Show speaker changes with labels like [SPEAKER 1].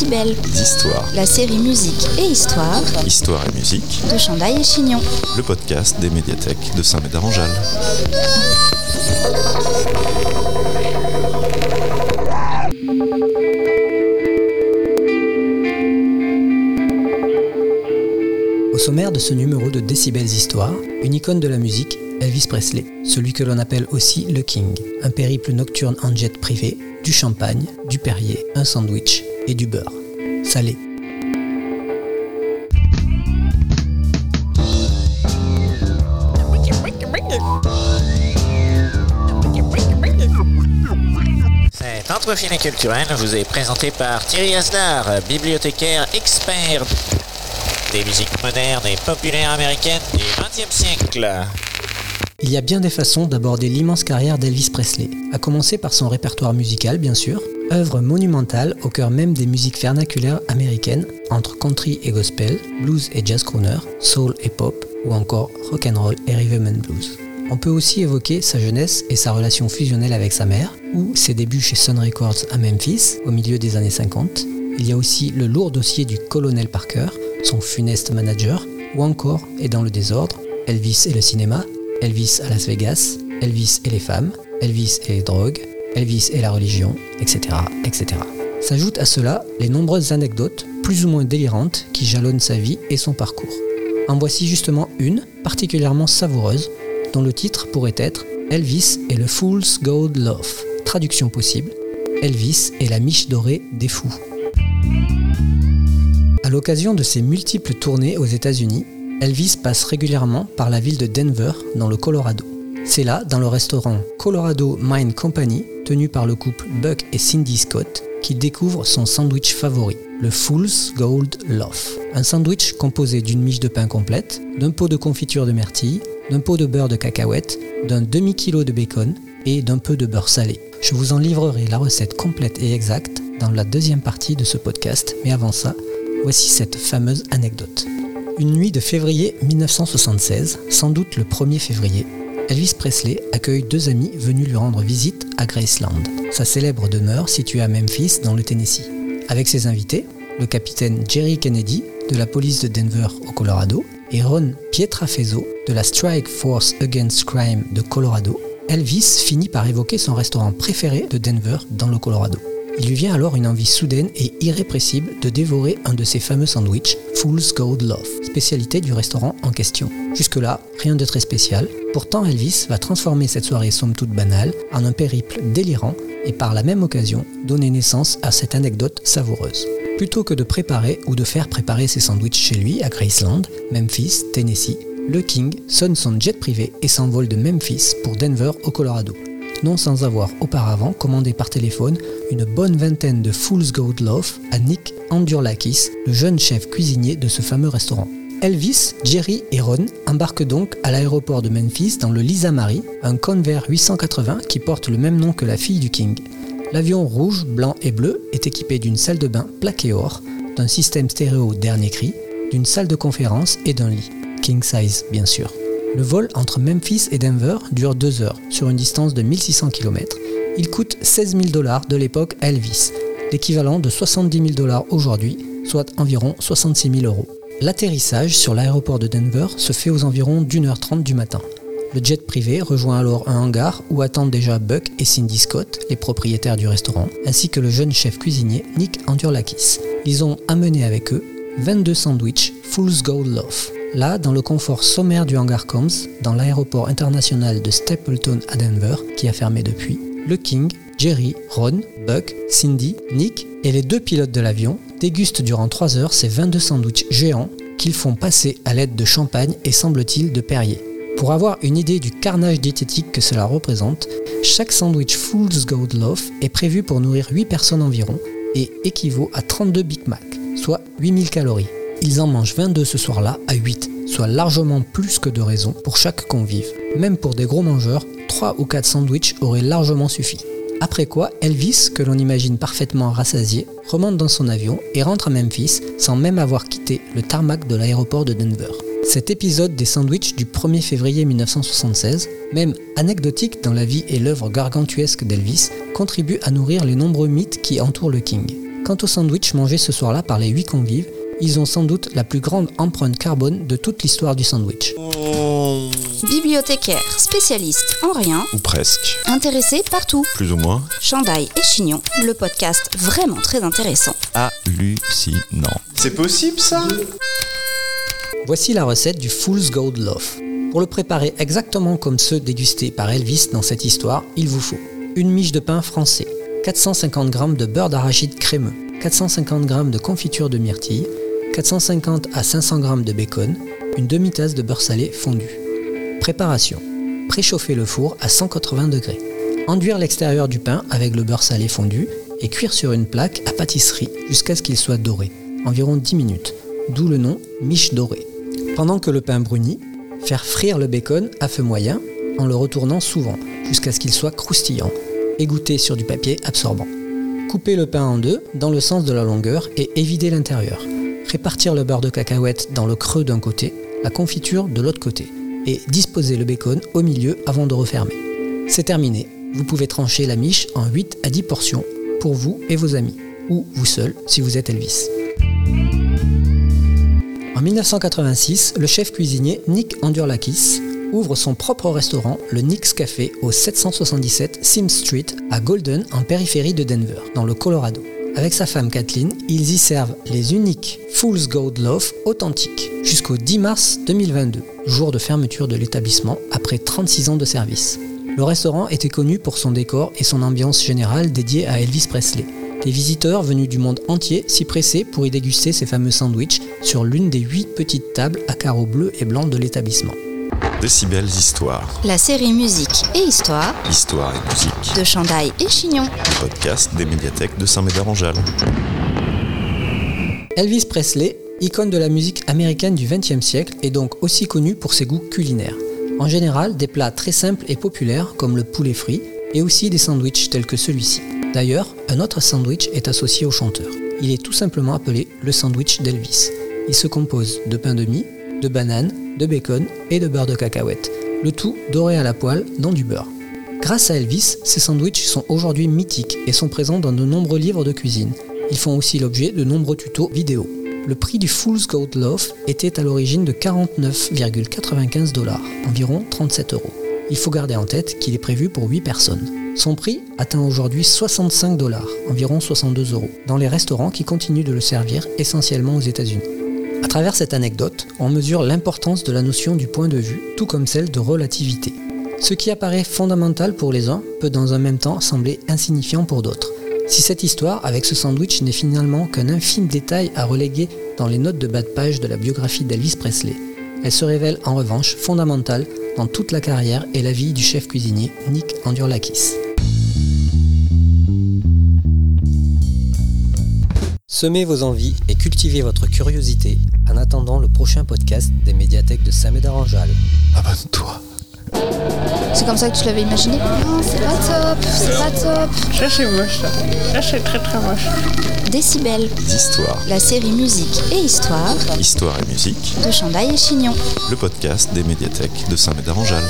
[SPEAKER 1] Décibel.
[SPEAKER 2] D'histoire.
[SPEAKER 1] La série musique et histoire
[SPEAKER 2] Histoire et musique.
[SPEAKER 1] de Chandail et Chignon.
[SPEAKER 2] Le podcast des médiathèques de Saint-Médard-en-Jalles.
[SPEAKER 3] Au sommaire de ce numéro de Décibels Histoire, une icône de la musique, Elvis Presley, celui que l'on appelle aussi le King, un périple nocturne en jet privé, du champagne, du Perrier, un sandwich et du beurre. Salé.
[SPEAKER 4] Cet entrefilet culturel vous est présenté par Thierry Asdar, bibliothécaire expert des musiques modernes et populaires américaines du XXe siècle.
[SPEAKER 3] Il y a bien des façons d'aborder l'immense carrière d'Elvis Presley, à commencer par son répertoire musical bien sûr, œuvre monumentale au cœur même des musiques vernaculaires américaines, entre country et gospel, blues et jazz crooner, soul et pop, ou encore rock and roll et rhythm blues. On peut aussi évoquer sa jeunesse et sa relation fusionnelle avec sa mère, ou ses débuts chez Sun Records à Memphis au milieu des années 50. Il y a aussi le lourd dossier du colonel Parker, son funeste manager, ou encore, et dans le désordre, Elvis et le cinéma, Elvis à Las Vegas, Elvis et les femmes, Elvis et les drogues, Elvis et la religion, etc. etc. S'ajoutent à cela les nombreuses anecdotes, plus ou moins délirantes, qui jalonnent sa vie et son parcours. En voici justement une, particulièrement savoureuse, dont le titre pourrait être Elvis et le Fool's Gold Love. Traduction possible, Elvis et la miche dorée des fous. À l'occasion de ses multiples tournées aux États-Unis, Elvis passe régulièrement par la ville de Denver, dans le Colorado. C'est là, dans le restaurant Colorado Mine Company, tenu par le couple Buck et Cindy Scott, qu'il découvre son sandwich favori, le Fool's Gold Loaf. Un sandwich composé d'une miche de pain complète, d'un pot de confiture de myrtille, d'un pot de beurre de cacahuète, d'un demi-kilo de bacon et d'un peu de beurre salé. Je vous en livrerai la recette complète et exacte dans la deuxième partie de ce podcast, mais avant ça, voici cette fameuse anecdote. Une nuit de février 1976, sans doute le 1er février, Elvis Presley accueille deux amis venus lui rendre visite à Graceland, sa célèbre demeure située à Memphis dans le Tennessee. Avec ses invités, le capitaine Jerry Kennedy de la police de Denver au Colorado et Ron Pietrafezzo de la Strike Force Against Crime de Colorado, Elvis finit par évoquer son restaurant préféré de Denver dans le Colorado. Il lui vient alors une envie soudaine et irrépressible de dévorer un de ses fameux sandwichs, Fool's Gold Loaf, spécialité du restaurant en question. Jusque-là, rien de très spécial. Pourtant, Elvis va transformer cette soirée somme toute banale en un périple délirant et par la même occasion donner naissance à cette anecdote savoureuse. Plutôt que de préparer ou de faire préparer ses sandwichs chez lui à Graceland, Memphis, Tennessee, le King sonne son jet privé et s'envole de Memphis pour Denver au Colorado non sans avoir auparavant commandé par téléphone une bonne vingtaine de Fool's Gold Loaf à Nick Andurlakis, le jeune chef cuisinier de ce fameux restaurant. Elvis, Jerry et Ron embarquent donc à l'aéroport de Memphis dans le Lisa Marie, un Convair 880 qui porte le même nom que la fille du King. L'avion rouge, blanc et bleu est équipé d'une salle de bain plaquée or, d'un système stéréo dernier cri, d'une salle de conférence et d'un lit. King size, bien sûr. Le vol entre Memphis et Denver dure deux heures, sur une distance de 1600 km. Il coûte 16 000 dollars de l'époque à Elvis, l'équivalent de 70 000 dollars aujourd'hui, soit environ 66 000 euros. L'atterrissage sur l'aéroport de Denver se fait aux environs d'une heure trente du matin. Le jet privé rejoint alors un hangar où attendent déjà Buck et Cindy Scott, les propriétaires du restaurant, ainsi que le jeune chef cuisinier Nick Andurlakis. Ils ont amené avec eux 22 sandwichs Fool's Gold Loaf. Là, dans le confort sommaire du hangar Combs, dans l'aéroport international de Stapleton à Denver, qui a fermé depuis, le King, Jerry, Ron, Buck, Cindy, Nick et les deux pilotes de l'avion dégustent durant 3 heures ces 22 sandwichs géants qu'ils font passer à l'aide de champagne et semble-t-il de Perrier. Pour avoir une idée du carnage diététique que cela représente, chaque sandwich Fool's Gold Loaf est prévu pour nourrir 8 personnes environ et équivaut à 32 Big Mac, soit 8000 calories. Ils en mangent 22 ce soir-là à 8, soit largement plus que de raison pour chaque convive. Même pour des gros mangeurs, 3 ou 4 sandwichs auraient largement suffi. Après quoi, Elvis, que l'on imagine parfaitement rassasié, remonte dans son avion et rentre à Memphis sans même avoir quitté le tarmac de l'aéroport de Denver. Cet épisode des sandwichs du 1er février 1976, même anecdotique dans la vie et l'œuvre gargantuesque d'Elvis, contribue à nourrir les nombreux mythes qui entourent le King. Quant aux sandwichs mangés ce soir-là par les huit convives, ils ont sans doute la plus grande empreinte carbone de toute l'histoire du sandwich.
[SPEAKER 1] Bibliothécaire, spécialiste en rien,
[SPEAKER 2] Ou presque.
[SPEAKER 1] intéressé partout.
[SPEAKER 2] Plus ou moins
[SPEAKER 1] Chandail et Chignon, le podcast vraiment très intéressant.
[SPEAKER 2] hallucinant.
[SPEAKER 5] C'est possible ça?
[SPEAKER 3] Voici la recette du Fool's Gold Loaf. Pour le préparer exactement comme ceux dégustés par Elvis dans cette histoire, il vous faut une miche de pain français, 450 g de beurre d'arachide crémeux, 450 g de confiture de myrtille, 450 à 500 g de bacon, une demi-tasse de beurre salé fondu. Préparation. Préchauffer le four à 180 degrés. Enduire l'extérieur du pain avec le beurre salé fondu et cuire sur une plaque à pâtisserie jusqu'à ce qu'il soit doré, environ 10 minutes, d'où le nom miche dorée. Pendant que le pain brunit, faire frire le bacon à feu moyen en le retournant souvent jusqu'à ce qu'il soit croustillant, égoutter sur du papier absorbant. Couper le pain en deux dans le sens de la longueur et évider l'intérieur. Répartir le beurre de cacahuète dans le creux d'un côté, la confiture de l'autre côté et disposer le bacon au milieu avant de refermer. C'est terminé. Vous pouvez trancher la miche en 8 à 10 portions pour vous et vos amis, ou vous seul si vous êtes Elvis. En 1986, le chef cuisinier Nick Andurlakis ouvre son propre restaurant, le Nick's Café, au 777 Sim Street à Golden, en périphérie de Denver, dans le Colorado. Avec sa femme Kathleen, ils y servent les uniques Fool's Gold Loaf authentiques jusqu'au 10 mars 2022, jour de fermeture de l'établissement après 36 ans de service. Le restaurant était connu pour son décor et son ambiance générale dédiée à Elvis Presley. Des visiteurs venus du monde entier s'y pressaient pour y déguster ces fameux sandwichs sur l'une des huit petites tables à carreaux bleus et blancs de l'établissement.
[SPEAKER 2] Décibels Histoire.
[SPEAKER 1] La série musique et histoire
[SPEAKER 2] Histoire et musique.
[SPEAKER 1] de Chandail et Chignon.
[SPEAKER 2] Podcast des médiathèques de Saint-Médard-en-Jalles.
[SPEAKER 3] Elvis Presley, icône de la musique américaine du XXe siècle, est donc aussi connu pour ses goûts culinaires. En général, des plats très simples et populaires comme le poulet frit et aussi des sandwichs tels que celui-ci. D'ailleurs, un autre sandwich est associé au chanteur. Il est tout simplement appelé le sandwich d'Elvis. Il se compose de pain de mie, de bananes, de bacon et de beurre de cacahuète, le tout doré à la poêle dans du beurre. Grâce à Elvis, ces sandwichs sont aujourd'hui mythiques et sont présents dans de nombreux livres de cuisine. Ils font aussi l'objet de nombreux tutos vidéo. Le prix du Fool's Gold Loaf était à l'origine de 49,95 dollars, environ 37 euros. Il faut garder en tête qu'il est prévu pour 8 personnes. Son prix atteint aujourd'hui 65 dollars, environ 62 euros, dans les restaurants qui continuent de le servir essentiellement aux États-Unis. À travers cette anecdote, on mesure l'importance de la notion du point de vue, tout comme celle de relativité. Ce qui apparaît fondamental pour les uns peut dans un même temps sembler insignifiant pour d'autres. Si cette histoire avec ce sandwich n'est finalement qu'un infime détail à reléguer dans les notes de bas de page de la biographie d'Elvis Presley, elle se révèle en revanche fondamentale dans toute la carrière et la vie du chef cuisinier Nick Andurlakis. Semez vos envies et cultivez votre curiosité en attendant le prochain podcast des médiathèques de Saint-Médard-en-Jalles.
[SPEAKER 2] Abonne-toi.
[SPEAKER 1] C'est comme ça que tu l'avais imaginé? Non, c'est pas top, c'est pas top.
[SPEAKER 6] Ça c'est moche ça. Ça c'est très très moche.
[SPEAKER 1] Décibel,
[SPEAKER 2] Histoires.
[SPEAKER 1] la série musique et histoire
[SPEAKER 2] Histoire et musique.
[SPEAKER 1] de Chandail et Chignon.
[SPEAKER 2] Le podcast des médiathèques de Saint-Médard-en-Jalles.